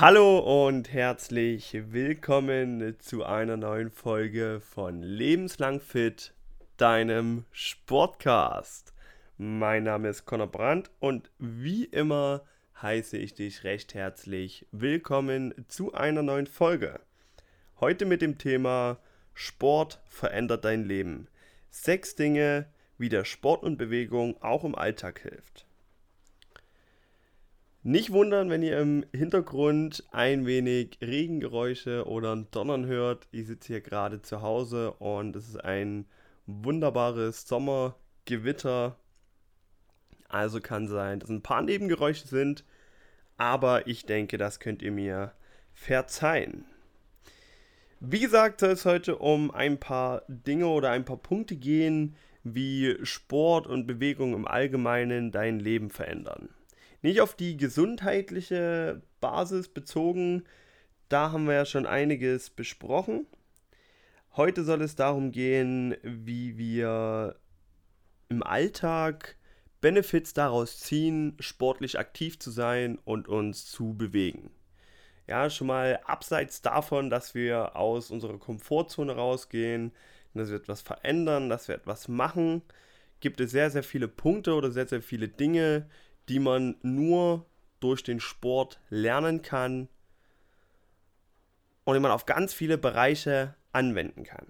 Hallo und herzlich willkommen zu einer neuen Folge von Lebenslang Fit, deinem Sportcast. Mein Name ist Conor Brandt und wie immer heiße ich dich recht herzlich willkommen zu einer neuen Folge. Heute mit dem Thema Sport verändert dein Leben. Sechs Dinge, wie der Sport und Bewegung auch im Alltag hilft. Nicht wundern, wenn ihr im Hintergrund ein wenig Regengeräusche oder ein Donnern hört. Ich sitze hier gerade zu Hause und es ist ein wunderbares Sommergewitter. Also kann sein, dass ein paar Nebengeräusche sind, aber ich denke, das könnt ihr mir verzeihen. Wie gesagt, soll es heute um ein paar Dinge oder ein paar Punkte gehen, wie Sport und Bewegung im Allgemeinen dein Leben verändern. Nicht auf die gesundheitliche Basis bezogen, da haben wir ja schon einiges besprochen. Heute soll es darum gehen, wie wir im Alltag Benefits daraus ziehen, sportlich aktiv zu sein und uns zu bewegen. Ja, schon mal abseits davon, dass wir aus unserer Komfortzone rausgehen, dass wir etwas verändern, dass wir etwas machen, gibt es sehr, sehr viele Punkte oder sehr, sehr viele Dinge, die man nur durch den Sport lernen kann und die man auf ganz viele Bereiche anwenden kann.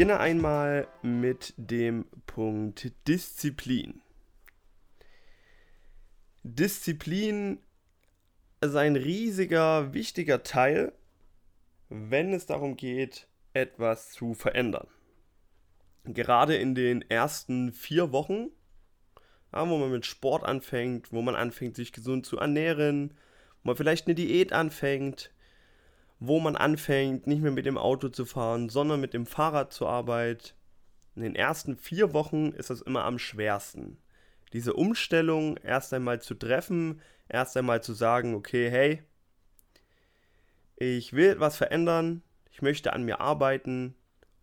beginne einmal mit dem Punkt Disziplin. Disziplin ist ein riesiger, wichtiger Teil, wenn es darum geht, etwas zu verändern. Gerade in den ersten vier Wochen, wo man mit Sport anfängt, wo man anfängt, sich gesund zu ernähren, wo man vielleicht eine Diät anfängt, wo man anfängt, nicht mehr mit dem Auto zu fahren, sondern mit dem Fahrrad zur Arbeit. In den ersten vier Wochen ist das immer am schwersten. Diese Umstellung erst einmal zu treffen, erst einmal zu sagen, okay, hey, ich will etwas verändern, ich möchte an mir arbeiten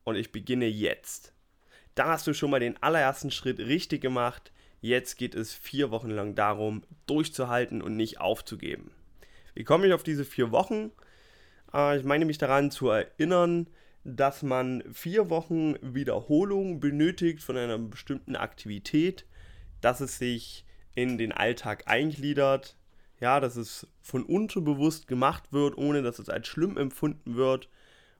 und ich beginne jetzt. Da hast du schon mal den allerersten Schritt richtig gemacht. Jetzt geht es vier Wochen lang darum, durchzuhalten und nicht aufzugeben. Wie komme ich auf diese vier Wochen? Äh, ich meine mich daran zu erinnern, dass man vier Wochen Wiederholung benötigt von einer bestimmten Aktivität, dass es sich in den Alltag eingliedert, ja, dass es von unterbewusst gemacht wird, ohne dass es als schlimm empfunden wird,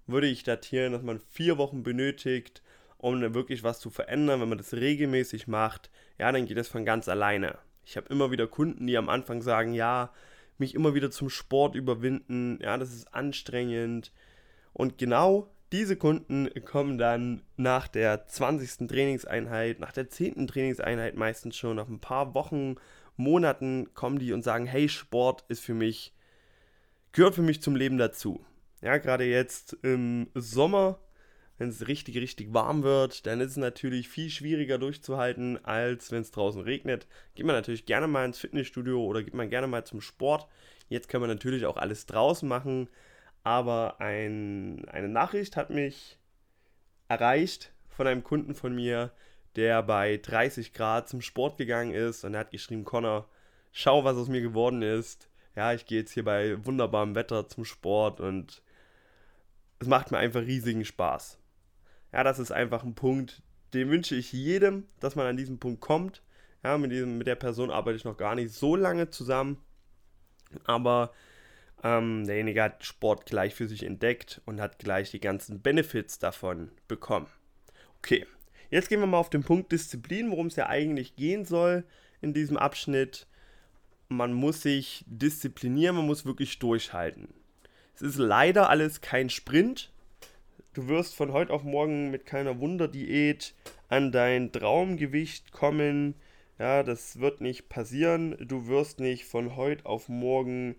würde ich datieren, dass man vier Wochen benötigt, um wirklich was zu verändern. Wenn man das regelmäßig macht, ja, dann geht es von ganz alleine. Ich habe immer wieder Kunden, die am Anfang sagen, ja, mich immer wieder zum Sport überwinden. Ja, das ist anstrengend. Und genau diese Kunden kommen dann nach der 20. Trainingseinheit, nach der 10. Trainingseinheit meistens schon, nach ein paar Wochen, Monaten kommen die und sagen, hey, Sport ist für mich, gehört für mich zum Leben dazu. Ja, gerade jetzt im Sommer wenn es richtig, richtig warm wird, dann ist es natürlich viel schwieriger durchzuhalten, als wenn es draußen regnet. Geht man natürlich gerne mal ins Fitnessstudio oder geht man gerne mal zum Sport. Jetzt kann man natürlich auch alles draußen machen, aber ein, eine Nachricht hat mich erreicht von einem Kunden von mir, der bei 30 Grad zum Sport gegangen ist und er hat geschrieben, Connor, schau, was aus mir geworden ist. Ja, ich gehe jetzt hier bei wunderbarem Wetter zum Sport und es macht mir einfach riesigen Spaß. Ja, das ist einfach ein Punkt, den wünsche ich jedem, dass man an diesen Punkt kommt. Ja, mit, diesem, mit der Person arbeite ich noch gar nicht so lange zusammen, aber ähm, derjenige hat Sport gleich für sich entdeckt und hat gleich die ganzen Benefits davon bekommen. Okay, jetzt gehen wir mal auf den Punkt Disziplin, worum es ja eigentlich gehen soll in diesem Abschnitt. Man muss sich disziplinieren, man muss wirklich durchhalten. Es ist leider alles kein Sprint, Du wirst von heute auf morgen mit keiner Wunderdiät an dein Traumgewicht kommen. Ja, das wird nicht passieren. Du wirst nicht von heute auf morgen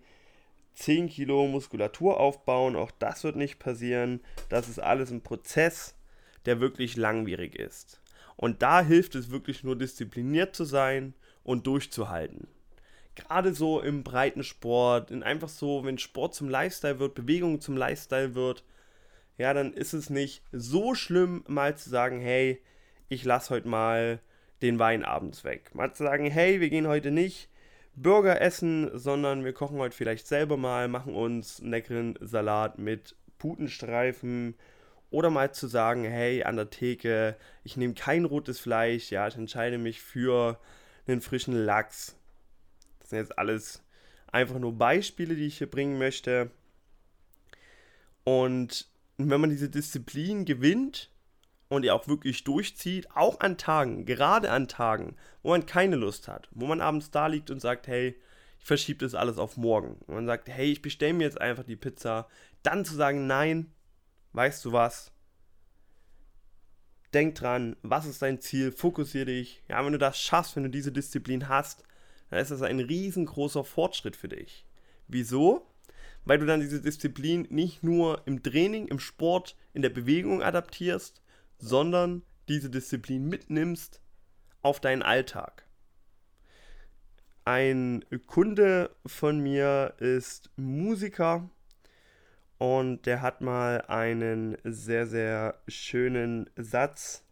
10 Kilo Muskulatur aufbauen. Auch das wird nicht passieren. Das ist alles ein Prozess, der wirklich langwierig ist. Und da hilft es wirklich nur diszipliniert zu sein und durchzuhalten. gerade so im Breitensport, in einfach so, wenn Sport zum Lifestyle wird, Bewegung zum Lifestyle wird, ja, dann ist es nicht so schlimm, mal zu sagen, hey, ich lasse heute mal den Wein abends weg. Mal zu sagen, hey, wir gehen heute nicht Burger essen, sondern wir kochen heute vielleicht selber mal, machen uns einen leckeren Salat mit Putenstreifen oder mal zu sagen, hey, an der Theke, ich nehme kein rotes Fleisch, ja, ich entscheide mich für einen frischen Lachs. Das sind jetzt alles einfach nur Beispiele, die ich hier bringen möchte. Und wenn man diese Disziplin gewinnt und die auch wirklich durchzieht, auch an Tagen, gerade an Tagen, wo man keine Lust hat, wo man abends da liegt und sagt, hey, ich verschiebe das alles auf morgen. Und man sagt, hey, ich bestelle mir jetzt einfach die Pizza. Dann zu sagen, nein, weißt du was? Denk dran, was ist dein Ziel? Fokussiere dich. Ja, wenn du das schaffst, wenn du diese Disziplin hast, dann ist das ein riesengroßer Fortschritt für dich. Wieso? Weil du dann diese Disziplin nicht nur im Training, im Sport, in der Bewegung adaptierst, sondern diese Disziplin mitnimmst auf deinen Alltag. Ein Kunde von mir ist Musiker und der hat mal einen sehr, sehr schönen Satz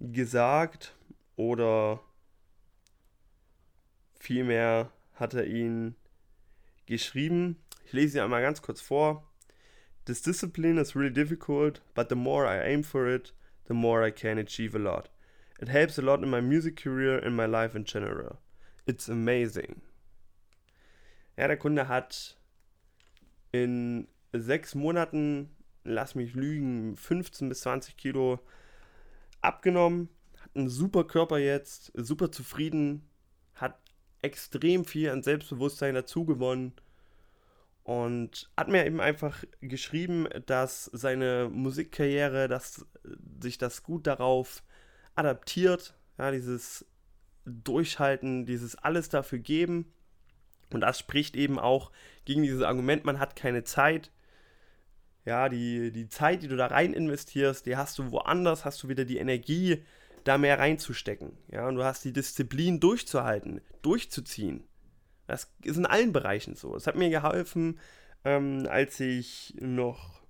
gesagt oder vielmehr hat er ihn geschrieben. Ich lese ihn einmal ganz kurz vor. This discipline is really difficult, but the more I aim for it, the more I can achieve a lot. It helps a lot in my music career and my life in general. It's amazing. Ja, der Kunde hat in sechs Monaten, lass mich lügen, 15 bis 20 Kilo abgenommen, hat einen super Körper jetzt, super zufrieden, hat extrem viel an Selbstbewusstsein dazu gewonnen und hat mir eben einfach geschrieben, dass seine Musikkarriere, dass sich das gut darauf adaptiert, ja, dieses Durchhalten, dieses alles dafür geben. Und das spricht eben auch gegen dieses Argument, man hat keine Zeit. Ja, die, die Zeit, die du da rein investierst, die hast du woanders, hast du wieder die Energie, da mehr reinzustecken. Ja, und du hast die Disziplin durchzuhalten, durchzuziehen. Das ist in allen Bereichen so. Es hat mir geholfen, ähm, als ich noch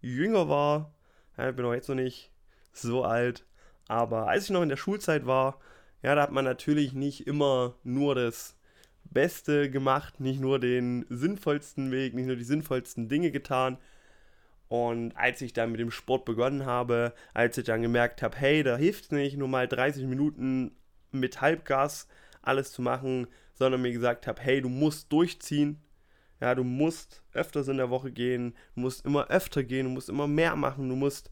jünger war. Ja, ich bin auch jetzt noch nicht so alt. Aber als ich noch in der Schulzeit war, ja, da hat man natürlich nicht immer nur das Beste gemacht, nicht nur den sinnvollsten Weg, nicht nur die sinnvollsten Dinge getan, und als ich dann mit dem Sport begonnen habe, als ich dann gemerkt habe, hey, da hilft es nicht, nur mal 30 Minuten mit Halbgas alles zu machen, sondern mir gesagt habe, hey, du musst durchziehen. Ja, du musst öfters in der Woche gehen, du musst immer öfter gehen, du musst immer mehr machen, du musst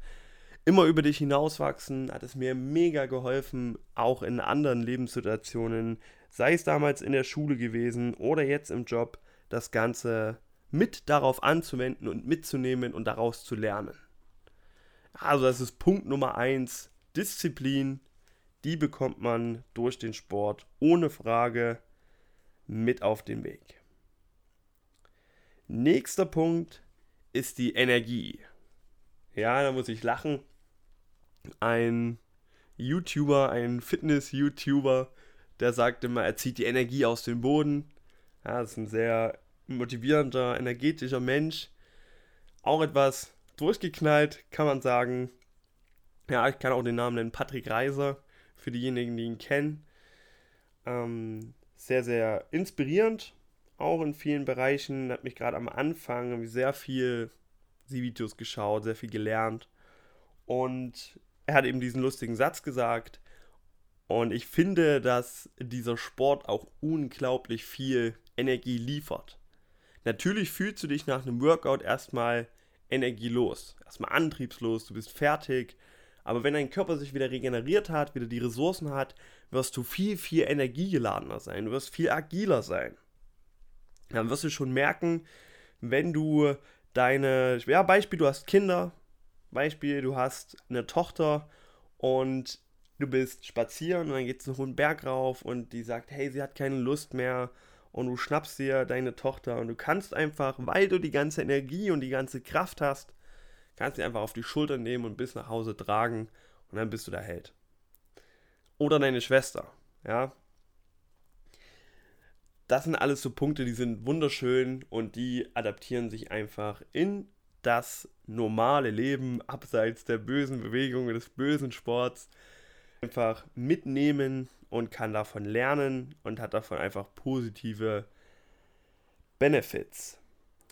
immer über dich hinauswachsen, hat es mir mega geholfen, auch in anderen Lebenssituationen, sei es damals in der Schule gewesen oder jetzt im Job, das Ganze mit darauf anzuwenden und mitzunehmen und daraus zu lernen. Also das ist Punkt Nummer 1, Disziplin, die bekommt man durch den Sport ohne Frage mit auf den Weg. Nächster Punkt ist die Energie. Ja, da muss ich lachen. Ein YouTuber, ein Fitness-YouTuber, der sagt immer, er zieht die Energie aus dem Boden. Ja, das ist ein sehr motivierender, energetischer Mensch. Auch etwas durchgeknallt, kann man sagen. Ja, ich kann auch den Namen nennen, Patrick Reiser, für diejenigen, die ihn kennen. Ähm, sehr, sehr inspirierend, auch in vielen Bereichen. Hat mich gerade am Anfang sehr viel Videos geschaut, sehr viel gelernt. Und er hat eben diesen lustigen Satz gesagt. Und ich finde, dass dieser Sport auch unglaublich viel Energie liefert. Natürlich fühlst du dich nach einem Workout erstmal energielos, erstmal antriebslos, du bist fertig. Aber wenn dein Körper sich wieder regeneriert hat, wieder die Ressourcen hat, wirst du viel, viel energiegeladener sein, du wirst viel agiler sein. Dann wirst du schon merken, wenn du deine, ja, Beispiel, du hast Kinder, Beispiel, du hast eine Tochter und du bist spazieren und dann geht es einen hohen Berg rauf und die sagt, hey, sie hat keine Lust mehr und du schnappst dir deine Tochter und du kannst einfach, weil du die ganze Energie und die ganze Kraft hast, kannst du einfach auf die Schulter nehmen und bis nach Hause tragen und dann bist du der Held. Oder deine Schwester, ja. das sind alles so Punkte, die sind wunderschön und die adaptieren sich einfach in das normale Leben abseits der bösen Bewegungen, des bösen Sports. Einfach mitnehmen und kann davon lernen und hat davon einfach positive Benefits.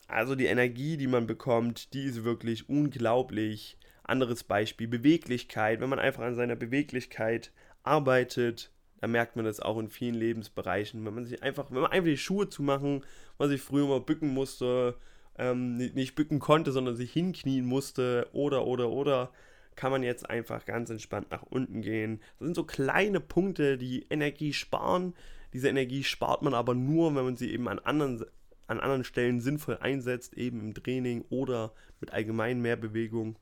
Also die Energie, die man bekommt, die ist wirklich unglaublich. Anderes Beispiel, Beweglichkeit. Wenn man einfach an seiner Beweglichkeit arbeitet, da merkt man das auch in vielen Lebensbereichen. Wenn man sich einfach, wenn man einfach die Schuhe zu machen, man sich früher mal bücken musste, ähm, nicht bücken konnte, sondern sich hinknien musste oder, oder, oder, kann man jetzt einfach ganz entspannt nach unten gehen. Das sind so kleine Punkte, die Energie sparen. Diese Energie spart man aber nur, wenn man sie eben an anderen, an anderen Stellen sinnvoll einsetzt, eben im Training oder mit allgemein mehr Bewegung.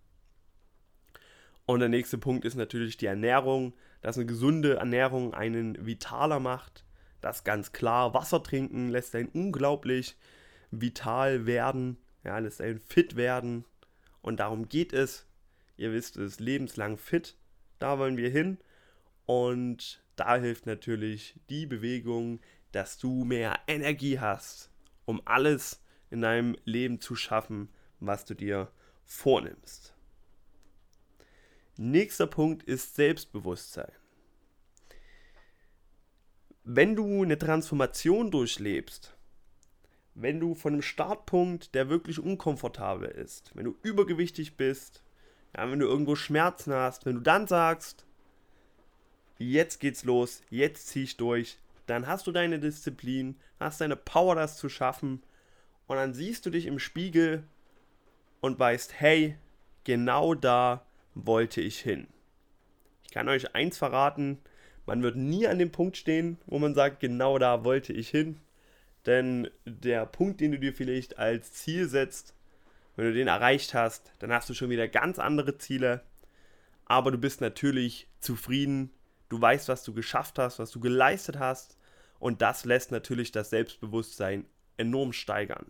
Und der nächste Punkt ist natürlich die Ernährung, dass eine gesunde Ernährung einen vitaler macht. Das ganz klar. Wasser trinken lässt einen unglaublich vital werden, ja, lässt einen fit werden. Und darum geht es. Ihr wisst es, lebenslang fit. Da wollen wir hin. Und da hilft natürlich die Bewegung, dass du mehr Energie hast, um alles in deinem Leben zu schaffen, was du dir vornimmst. Nächster Punkt ist Selbstbewusstsein. Wenn du eine Transformation durchlebst, wenn du von einem Startpunkt, der wirklich unkomfortabel ist, wenn du übergewichtig bist, ja, wenn du irgendwo Schmerzen hast, wenn du dann sagst, jetzt geht's los, jetzt zieh ich durch, dann hast du deine Disziplin, hast deine Power, das zu schaffen und dann siehst du dich im Spiegel und weißt, hey, genau da wollte ich hin. Ich kann euch eins verraten, man wird nie an dem Punkt stehen, wo man sagt, genau da wollte ich hin. Denn der Punkt, den du dir vielleicht als Ziel setzt, wenn du den erreicht hast, dann hast du schon wieder ganz andere Ziele. Aber du bist natürlich zufrieden. Du weißt, was du geschafft hast, was du geleistet hast. Und das lässt natürlich das Selbstbewusstsein enorm steigern.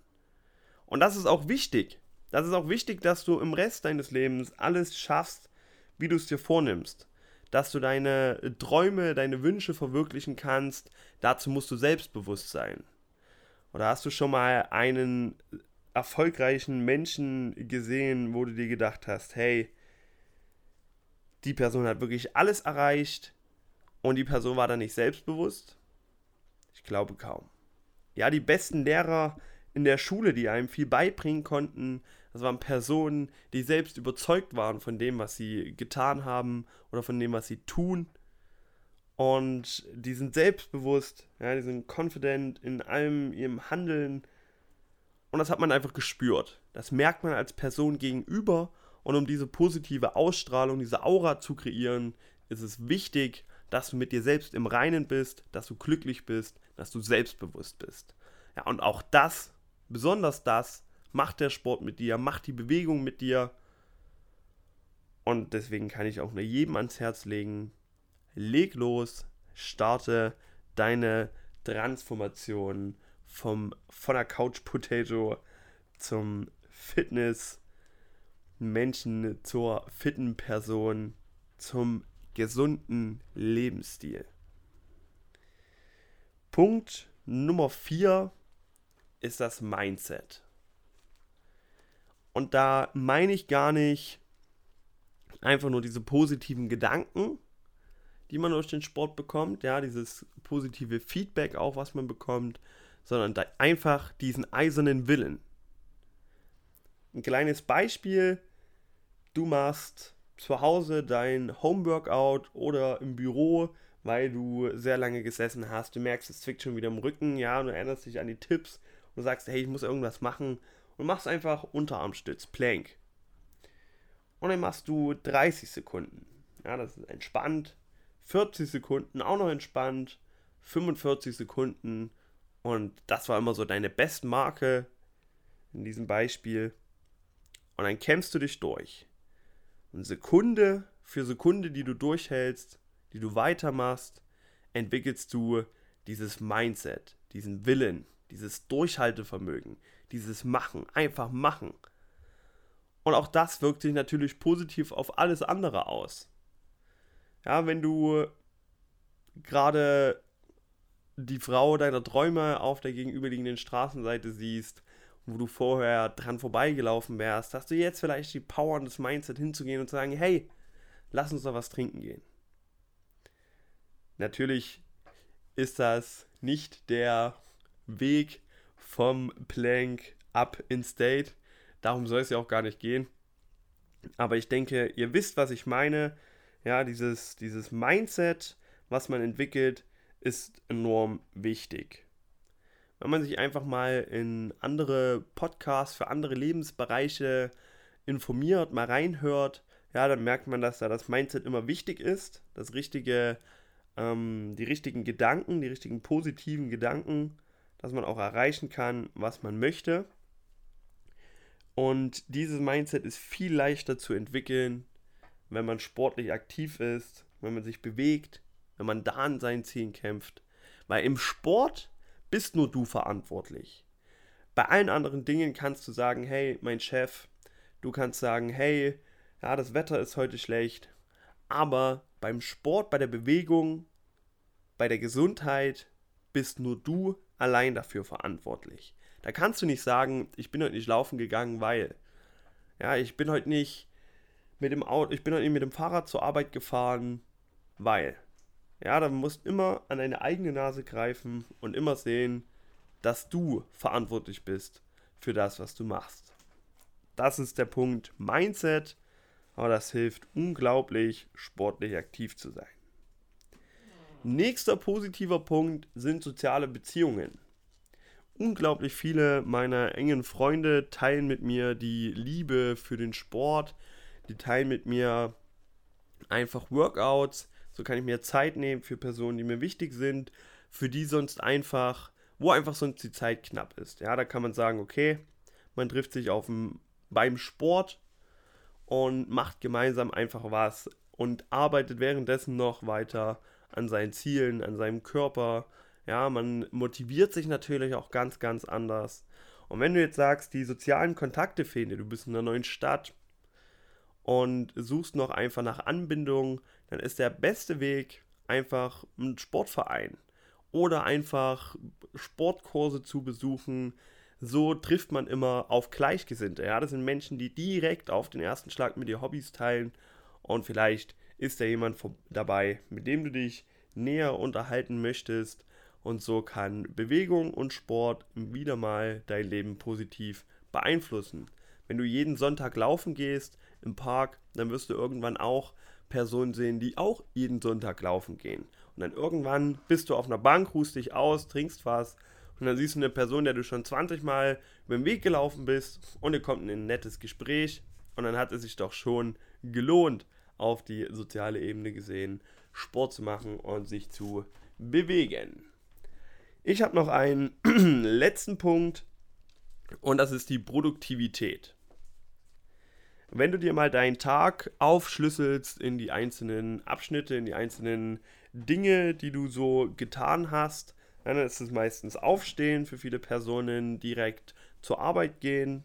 Und das ist auch wichtig. Das ist auch wichtig, dass du im Rest deines Lebens alles schaffst, wie du es dir vornimmst. Dass du deine Träume, deine Wünsche verwirklichen kannst. Dazu musst du selbstbewusst sein. Oder hast du schon mal einen erfolgreichen Menschen gesehen, wo du dir gedacht hast, hey, die Person hat wirklich alles erreicht und die Person war dann nicht selbstbewusst? Ich glaube kaum. Ja, die besten Lehrer in der Schule, die einem viel beibringen konnten. Das waren Personen, die selbst überzeugt waren von dem, was sie getan haben oder von dem, was sie tun. Und die sind selbstbewusst, ja, die sind confident in allem ihrem Handeln. Und das hat man einfach gespürt. Das merkt man als Person gegenüber. Und um diese positive Ausstrahlung, diese Aura zu kreieren, ist es wichtig, dass du mit dir selbst im Reinen bist, dass du glücklich bist, dass du selbstbewusst bist. Ja, und auch das besonders das macht der Sport mit dir, macht die Bewegung mit dir. Und deswegen kann ich auch nur jedem ans Herz legen, leg los, starte deine Transformation vom, von der Couch Potato zum Fitness Menschen zur fitten Person, zum gesunden Lebensstil. Punkt Nummer 4 ist das Mindset. Und da meine ich gar nicht einfach nur diese positiven Gedanken, die man durch den Sport bekommt, ja, dieses positive Feedback auch, was man bekommt, sondern einfach diesen eisernen Willen. Ein kleines Beispiel, du machst zu Hause dein Homeworkout oder im Büro, weil du sehr lange gesessen hast, du merkst, es zwickt schon wieder im Rücken, ja, und du erinnerst dich an die Tipps und sagst, hey, ich muss irgendwas machen und machst einfach Unterarmstütz, Plank. Und dann machst du 30 Sekunden. Ja, das ist entspannt. 40 Sekunden auch noch entspannt. 45 Sekunden. Und das war immer so deine Bestmarke in diesem Beispiel. Und dann kämpfst du dich durch. Und Sekunde für Sekunde, die du durchhältst, die du weitermachst, entwickelst du dieses Mindset, diesen Willen, dieses Durchhaltevermögen, dieses Machen, einfach machen. Und auch das wirkt sich natürlich positiv auf alles andere aus. Ja, wenn du gerade die Frau deiner Träume auf der gegenüberliegenden Straßenseite siehst, wo du vorher dran vorbeigelaufen wärst, hast du jetzt vielleicht die Power und das Mindset hinzugehen und zu sagen, hey, lass uns doch was trinken gehen. Natürlich ist das nicht der Weg vom Plank up in State. Darum soll es ja auch gar nicht gehen. Aber ich denke, ihr wisst, was ich meine. Ja, dieses, dieses Mindset, was man entwickelt, ist enorm wichtig. Wenn man sich einfach mal in andere Podcasts für andere Lebensbereiche informiert, mal reinhört, ja, dann merkt man, dass da das Mindset immer wichtig ist, das richtige, ähm, die richtigen Gedanken, die richtigen positiven Gedanken, dass man auch erreichen kann, was man möchte. Und dieses Mindset ist viel leichter zu entwickeln, wenn man sportlich aktiv ist, wenn man sich bewegt, wenn man da an seinen Zielen kämpft. Weil im Sport bist nur du verantwortlich. Bei allen anderen Dingen kannst du sagen, hey, mein Chef, du kannst sagen, hey, ja, das Wetter ist heute schlecht. Aber beim Sport, bei der Bewegung, bei der Gesundheit bist nur du allein dafür verantwortlich. Da kannst du nicht sagen, ich bin heute nicht laufen gegangen, weil. Ja, ich bin heute nicht mit dem Auto, ich bin heute nicht mit dem Fahrrad zur Arbeit gefahren, weil. Ja, da musst immer an deine eigene Nase greifen und immer sehen, dass du verantwortlich bist für das, was du machst. Das ist der Punkt Mindset, aber das hilft unglaublich, sportlich aktiv zu sein. Nächster positiver Punkt sind soziale Beziehungen unglaublich viele meiner engen Freunde teilen mit mir die Liebe für den Sport. Die teilen mit mir einfach Workouts. So kann ich mir Zeit nehmen für Personen, die mir wichtig sind, für die sonst einfach, wo einfach sonst die Zeit knapp ist. Ja, da kann man sagen, okay, man trifft sich auf dem, beim Sport und macht gemeinsam einfach was und arbeitet währenddessen noch weiter an seinen Zielen, an seinem Körper, ja, man motiviert sich natürlich auch ganz, ganz anders. Und wenn du jetzt sagst, die sozialen Kontakte fehlen dir, du bist in einer neuen Stadt und suchst noch einfach nach Anbindung, dann ist der beste Weg einfach ein Sportverein oder einfach Sportkurse zu besuchen. So trifft man immer auf Gleichgesinnte. Ja, das sind Menschen, die direkt auf den ersten Schlag mit dir Hobbys teilen und vielleicht ist da jemand dabei, mit dem du dich näher unterhalten möchtest und so kann Bewegung und Sport wieder mal dein Leben positiv beeinflussen. Wenn du jeden Sonntag laufen gehst im Park, dann wirst du irgendwann auch Personen sehen, die auch jeden Sonntag laufen gehen. Und dann irgendwann bist du auf einer Bank, ruhst dich aus, trinkst was und dann siehst du eine Person, der du schon 20 Mal über den Weg gelaufen bist und ihr kommt in ein nettes Gespräch und dann hat es sich doch schon gelohnt, auf die soziale Ebene gesehen, Sport zu machen und sich zu bewegen. Ich habe noch einen letzten Punkt und das ist die Produktivität. Wenn du dir mal deinen Tag aufschlüsselst in die einzelnen Abschnitte, in die einzelnen Dinge, die du so getan hast, dann ist es meistens Aufstehen für viele Personen, direkt zur Arbeit gehen,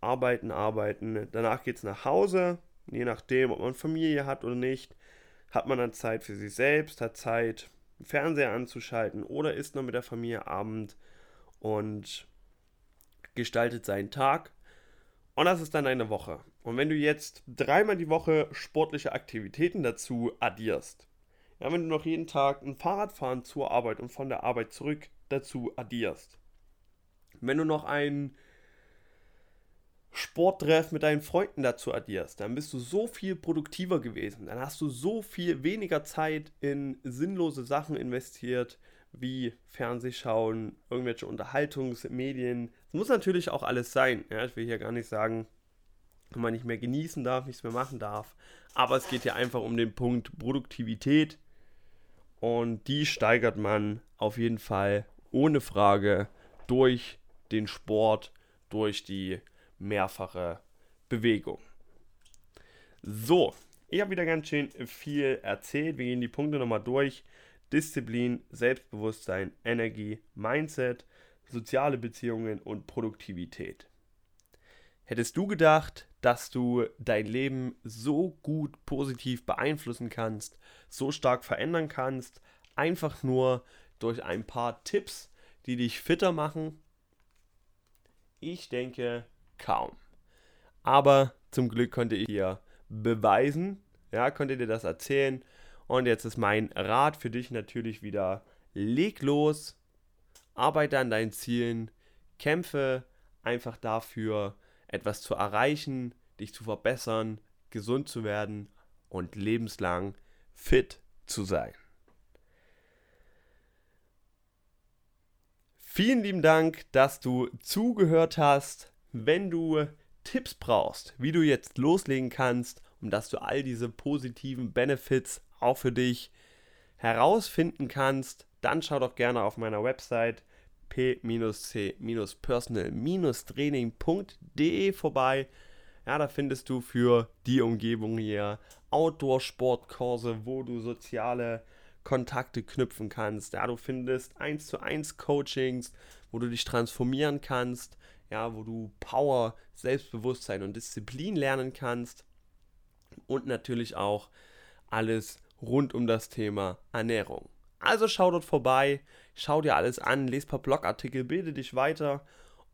arbeiten, arbeiten. Danach geht es nach Hause, je nachdem, ob man Familie hat oder nicht, hat man dann Zeit für sich selbst, hat Zeit Fernseher anzuschalten oder isst noch mit der Familie Abend und gestaltet seinen Tag. Und das ist dann eine Woche. Und wenn du jetzt dreimal die Woche sportliche Aktivitäten dazu addierst, ja, wenn du noch jeden Tag ein Fahrradfahren zur Arbeit und von der Arbeit zurück dazu addierst, wenn du noch ein Sporttreff mit deinen Freunden dazu addierst, dann bist du so viel produktiver gewesen. Dann hast du so viel weniger Zeit in sinnlose Sachen investiert, wie Fernsehschauen, irgendwelche Unterhaltungsmedien. Es muss natürlich auch alles sein. Ja, ich will hier gar nicht sagen, wenn man nicht mehr genießen darf, nichts mehr machen darf. Aber es geht hier einfach um den Punkt Produktivität. Und die steigert man auf jeden Fall ohne Frage durch den Sport, durch die mehrfache Bewegung. So, ich habe wieder ganz schön viel erzählt. Wir gehen die Punkte nochmal durch. Disziplin, Selbstbewusstsein, Energie, Mindset, soziale Beziehungen und Produktivität. Hättest du gedacht, dass du dein Leben so gut positiv beeinflussen kannst, so stark verändern kannst, einfach nur durch ein paar Tipps, die dich fitter machen? Ich denke kaum. Aber zum Glück konnte ich dir beweisen, ja, konnte dir das erzählen. Und jetzt ist mein Rat für dich natürlich wieder, leg los, arbeite an deinen Zielen, kämpfe einfach dafür, etwas zu erreichen, dich zu verbessern, gesund zu werden und lebenslang fit zu sein. Vielen lieben Dank, dass du zugehört hast. Wenn du Tipps brauchst, wie du jetzt loslegen kannst, um dass du all diese positiven Benefits auch für dich herausfinden kannst, dann schau doch gerne auf meiner Website p-c-personal-training.de vorbei. Ja, da findest du für die Umgebung hier Outdoor-Sportkurse, wo du soziale Kontakte knüpfen kannst. Ja, du findest 1 zu 1 Coachings, wo du dich transformieren kannst, ja, wo du Power, Selbstbewusstsein und Disziplin lernen kannst und natürlich auch alles rund um das Thema Ernährung. Also schau dort vorbei, schau dir alles an, lese ein paar Blogartikel, bilde dich weiter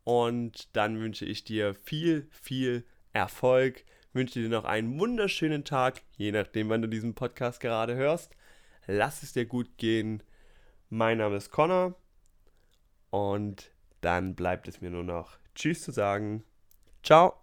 und dann wünsche ich dir viel, viel Erfolg. Wünsche dir noch einen wunderschönen Tag, je nachdem, wann du diesen Podcast gerade hörst. Lass es dir gut gehen. Mein Name ist Connor und dann bleibt es mir nur noch Tschüss zu sagen. Ciao.